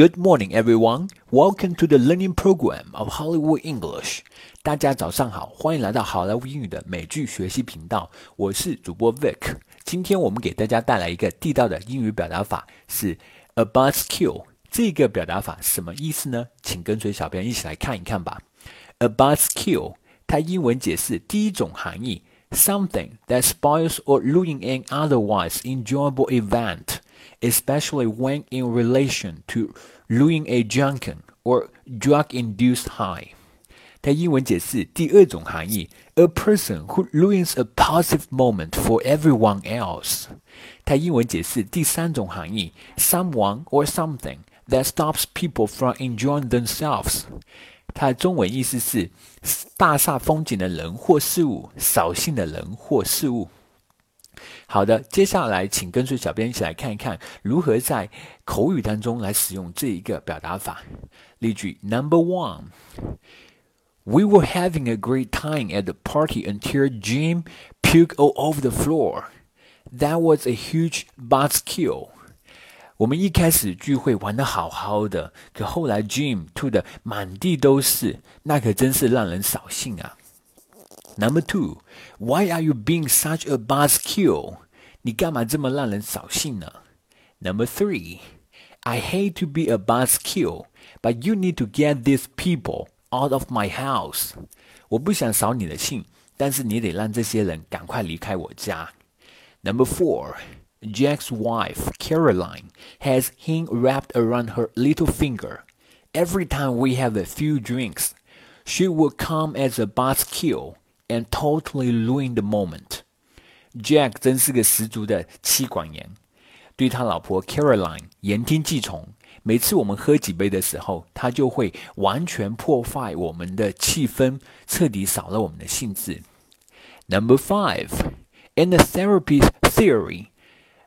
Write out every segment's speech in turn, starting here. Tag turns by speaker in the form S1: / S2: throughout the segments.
S1: Good morning, everyone. Welcome to the learning program of Hollywood English. 大家早上好，欢迎来到好莱坞英语的美剧学习频道。我是主播 Vic。今天我们给大家带来一个地道的英语表达法，是 a buzzkill。这个表达法什么意思呢？请跟随小编一起来看一看吧。A buzzkill，它英文解释第一种含义：something that spoils or ruins an otherwise enjoyable event。 especially when in relation to ruin a drunken or drug-induced high. 它英文解释第二种含义：a person who ruins a positive moment for everyone else。它英文解释第三种含义：someone or something that stops people from enjoying themselves。它的中文意思是大煞风景的人或事物，扫兴的人或事物。 好的，接下来请跟随小编一起来看一看如何在口语当中来使用这一个表达法。例句 Number one. We were having a great time at the party until Jim puked all over the floor. That was a huge buzzkill. 我们一开始聚会玩的好好的，可后来 Jim 吐的满地都是，那可真是让人扫兴啊。Number two, why are you being such a buzzkill? 你干嘛这么让人扫兴呢？Number three, I hate to be a buzzkill, but you need to get these people out of my house. 我不想扫你的兴，但是你得让这些人赶快离开我家。Number four, Jack's wife, Caroline, has him wrapped around her little finger. Every time we have a few drinks, she will come as a buzzkill and totally ruin the moment. Jack 真是个十足的妻管严，对他老婆 Caroline 言听计从。每次我们喝几杯的时候，他就会完全破坏我们的气氛，彻底扫了我们的兴致。Number five, in the therapy theory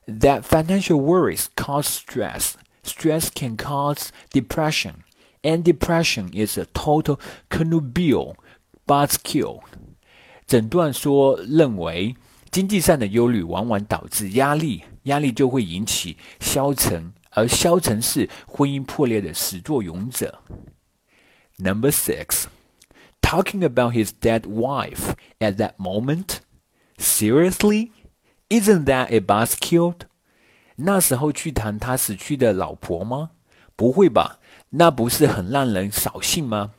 S1: that financial worries cause stress, stress can cause depression, and depression is a total connubial buzzkill. 诊断说认为，经济上的忧虑往往导致压力，压力就会引起消沉，而消沉是婚姻破裂的始作俑者。Number six, talking about his dead wife at that moment. Seriously, isn't that a buzzkill? 那时候去谈他死去的老婆吗？不会吧，那不是很让人扫兴吗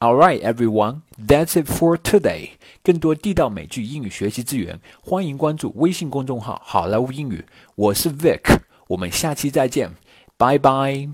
S1: ？All right, everyone, that's it for today. 更多地道美剧英语学习资源，欢迎关注微信公众号“好莱坞英语”。我是 Vic，我们下期再见，拜拜。